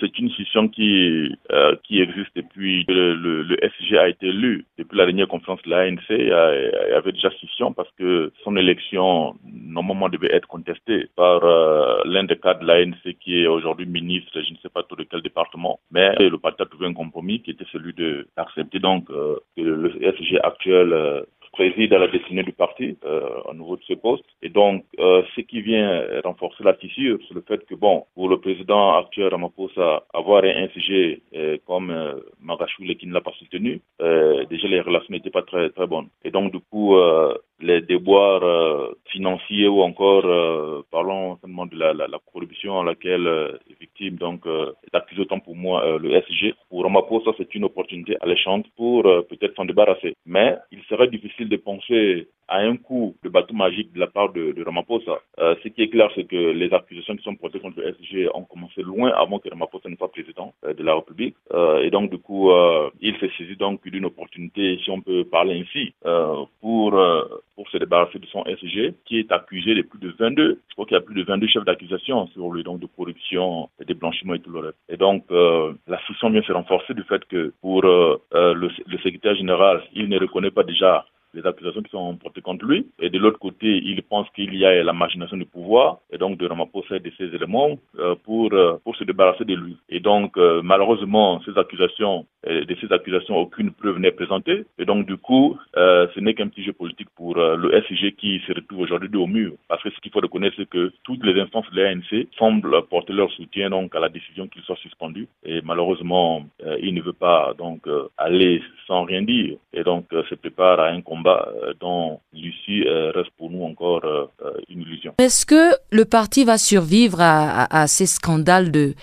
C'est une situation qui euh, qui existe depuis le, le, le, SG a été élu. Depuis la dernière conférence de l'ANC, il y avait déjà scission parce que son élection normalement devait être contestée par euh, l'un des cadres de l'ANC qui est aujourd'hui ministre, je ne sais pas tout de quel département, mais le parti a trouvé un compromis qui était celui d'accepter donc euh, que le SG actuel euh, préside à la destinée du parti euh, au niveau de ce poste. Et donc, euh, ce qui vient renforcer la fissure, c'est le fait que, bon, pour le président actuel Ramaphosa, avoir un sujet euh, comme euh, Magashule qui ne l'a pas soutenu, euh, déjà les relations n'étaient pas très très bonnes. Et donc, du coup, euh, les déboires financiers ou encore, parlons seulement de la, la, la, corruption à laquelle est victime, donc, est accusé autant pour moi le SG. Pour Ramaphosa, c'est une opportunité alléchante pour peut-être s'en débarrasser. Mais il serait difficile de penser à un coup de bateau magique de la part de, de Ramaphosa. Euh, ce qui est clair, c'est que les accusations qui sont portées contre le SG ont commencé loin avant que Ramaphosa ne soit président euh, de la République. Euh, et donc, du coup, il s'est saisi donc d'une opportunité, si on peut parler ainsi, pour pour se débarrasser de son SG, qui est accusé de plus de 22. Je crois qu'il y a plus de 22 chefs d'accusation sur lui, donc de corruption, de blanchiment et tout le reste. Et donc, la suspicion vient se renforcer du fait que pour le, le secrétaire général, il ne reconnaît pas déjà les accusations qui sont portées contre lui. Et de l'autre côté, il pense qu'il y a la machination du pouvoir, et donc de Ramaphosa de ces éléments euh, pour, euh, pour se débarrasser de lui. Et donc, euh, malheureusement, ces accusations, de ces accusations, aucune preuve n'est présentée. Et donc, du coup, ce n'est qu'un petit jeu politique pour le SIG qui se retrouve aujourd'hui au mur. Parce que ce qu'il faut reconnaître, c'est que toutes les instances de l'ANC semblent porter leur soutien donc à la décision qu'il soit suspendu. Et malheureusement, il ne veut pas donc aller sans rien dire. Et donc, se prépare à un combat dont l'issue reste pour nous encore une illusion. Est-ce que le parti va survivre à, ces scandales de,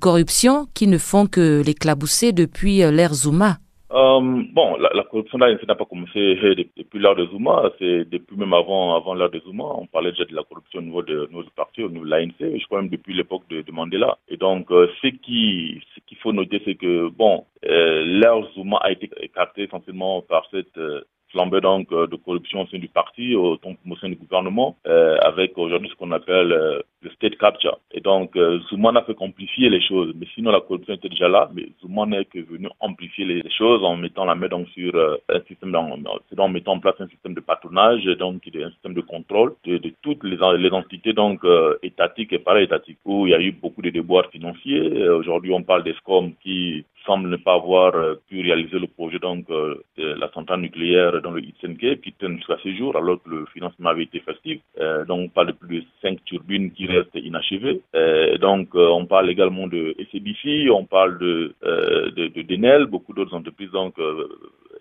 corruption qui ne font que l'éclabousser depuis l'ère Zuma euh, bon, la, la corruption là, n'a pas commencé depuis l'ère de Zuma, c'est depuis même avant, avant l'ère de Zuma. On parlait déjà de la corruption au niveau de nos partis, au niveau de l'ANC, je crois même depuis l'époque de, de, Mandela. Et donc, euh, ce qui, ce qu'il faut noter, c'est que bon, euh, l'ère Zuma a été écartée essentiellement par cette flambée donc de corruption au sein du parti, au, au sein du gouvernement, euh, avec aujourd'hui ce qu'on appelle euh, le state capture. Et donc euh, Zouman a fait complifier les choses, mais sinon la corruption était déjà là, mais Zouman n'est que venu amplifier les, choses en mettant la main donc sur un système, c'est en mettant en place un système de patronage, donc un système de contrôle de, toutes les, les, entités donc étatiques et para-étatiques, où il y a eu beaucoup de déboires financiers. aujourd'hui on parle des SCOM qui semble ne pas avoir pu réaliser le projet donc la nucléaire dans le Itsenke qui tient jusqu'à ce jour alors que le financement avait été festif. Euh, donc on parle de plus de cinq turbines qui restent inachevées. Euh, donc euh, on parle également de SCBC, on parle de, de, de Denel, beaucoup d'autres entreprises donc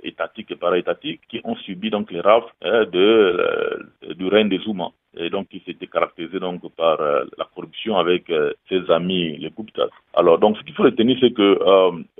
étatiques et para-étatiques qui ont subi donc les rafles de, du règne des Zouma et donc qui s'était caractérisé donc par la corruption avec ses amis les Guptas. Alors donc ce qu'il faut retenir c'est que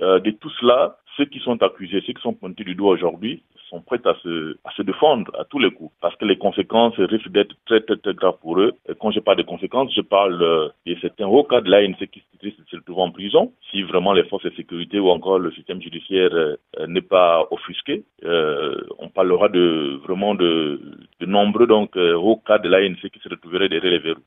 de tout cela, ceux qui sont accusés, ceux qui sont pointés du doigt aujourd'hui, sont prêts à se, à se défendre à tous les coups parce que les conséquences risquent d'être très, très, très graves pour eux. Et quand je parle de conséquences, je parle euh, de certains hauts cas de l'ANC qui se retrouver en prison si vraiment les forces de sécurité ou encore le système judiciaire euh, n'est pas offusqué. Euh, on parlera de vraiment de, de nombreux donc hauts cas de l'ANC qui se retrouveraient derrière les verrous.